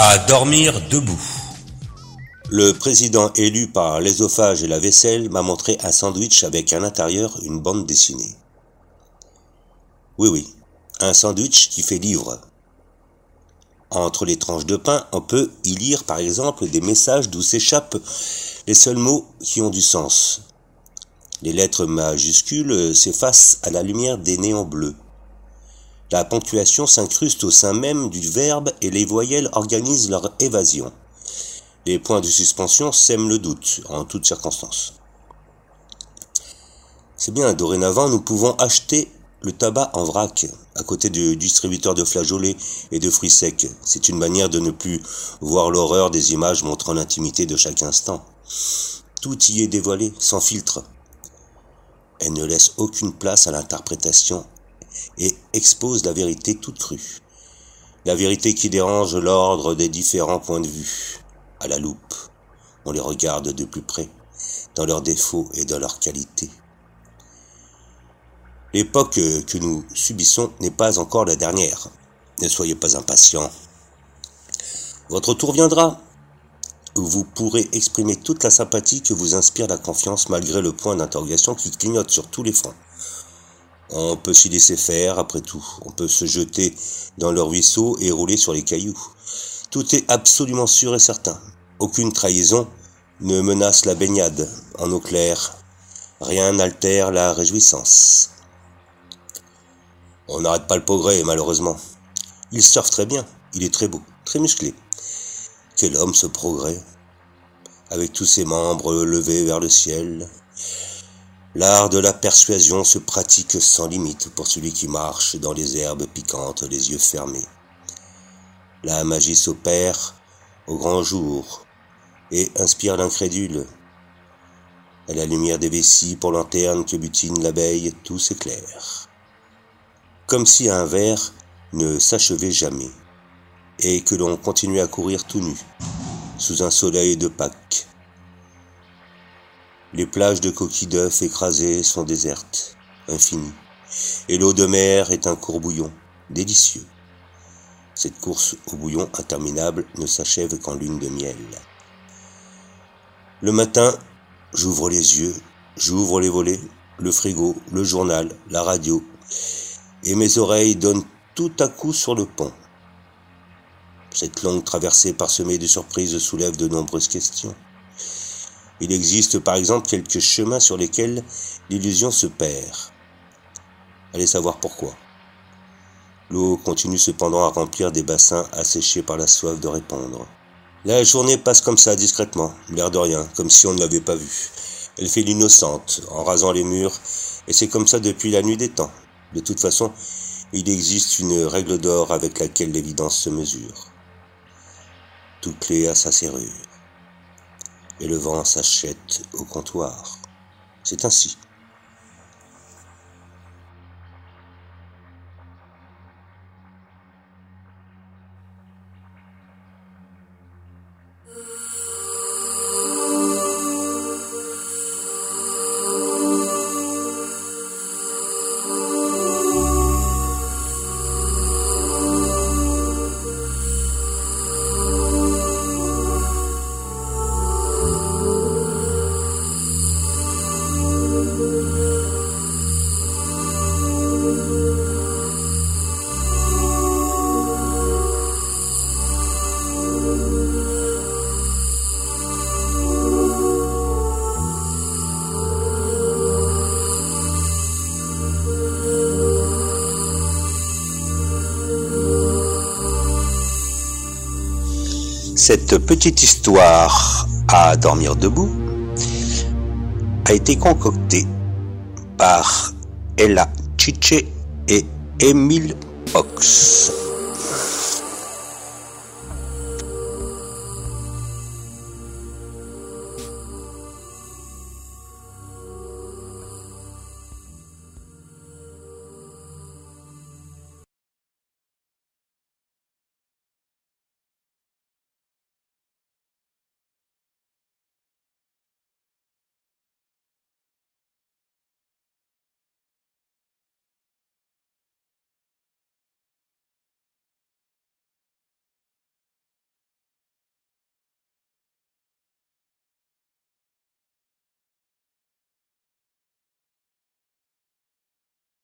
À dormir debout. Le président élu par l'ésophage et la vaisselle m'a montré un sandwich avec à l'intérieur une bande dessinée. Oui, oui, un sandwich qui fait livre. Entre les tranches de pain, on peut y lire par exemple des messages d'où s'échappent les seuls mots qui ont du sens. Les lettres majuscules s'effacent à la lumière des néons bleus. La ponctuation s'incruste au sein même du verbe et les voyelles organisent leur évasion. Les points de suspension sèment le doute en toutes circonstances. C'est bien, dorénavant, nous pouvons acheter le tabac en vrac, à côté du distributeur de flageolets et de fruits secs. C'est une manière de ne plus voir l'horreur des images montrant l'intimité de chaque instant. Tout y est dévoilé, sans filtre. Elle ne laisse aucune place à l'interprétation et expose la vérité toute crue. La vérité qui dérange l'ordre des différents points de vue. À la loupe, on les regarde de plus près, dans leurs défauts et dans leurs qualités. L'époque que nous subissons n'est pas encore la dernière. Ne soyez pas impatients. Votre tour viendra. Vous pourrez exprimer toute la sympathie que vous inspire la confiance malgré le point d'interrogation qui clignote sur tous les fronts. On peut s'y laisser faire, après tout. On peut se jeter dans le ruisseau et rouler sur les cailloux. Tout est absolument sûr et certain. Aucune trahison ne menace la baignade en eau claire. Rien n'altère la réjouissance. On n'arrête pas le progrès, malheureusement. Il surfe très bien, il est très beau, très musclé. Quel homme ce progrès? Avec tous ses membres levés vers le ciel, L'art de la persuasion se pratique sans limite pour celui qui marche dans les herbes piquantes, les yeux fermés. La magie s'opère au grand jour et inspire l'incrédule. À la lumière des vessies pour lanterne que butine l'abeille, tout s'éclaire. Comme si un vers ne s'achevait jamais et que l'on continuait à courir tout nu sous un soleil de Pâques les plages de coquilles d'œufs écrasées sont désertes, infinies, et l'eau de mer est un courbouillon, délicieux. Cette course au bouillon interminable ne s'achève qu'en lune de miel. Le matin, j'ouvre les yeux, j'ouvre les volets, le frigo, le journal, la radio, et mes oreilles donnent tout à coup sur le pont. Cette longue traversée parsemée de surprises soulève de nombreuses questions. Il existe par exemple quelques chemins sur lesquels l'illusion se perd. Allez savoir pourquoi. L'eau continue cependant à remplir des bassins asséchés par la soif de répondre. La journée passe comme ça, discrètement, l'air de rien, comme si on ne l'avait pas vue. Elle fait l'innocente, en rasant les murs, et c'est comme ça depuis la nuit des temps. De toute façon, il existe une règle d'or avec laquelle l'évidence se mesure. Toute clé a sa serrure et le vent s'achète au comptoir. C'est ainsi. Cette petite histoire à dormir debout a été concoctée par Ella Chiche et Emile Fox.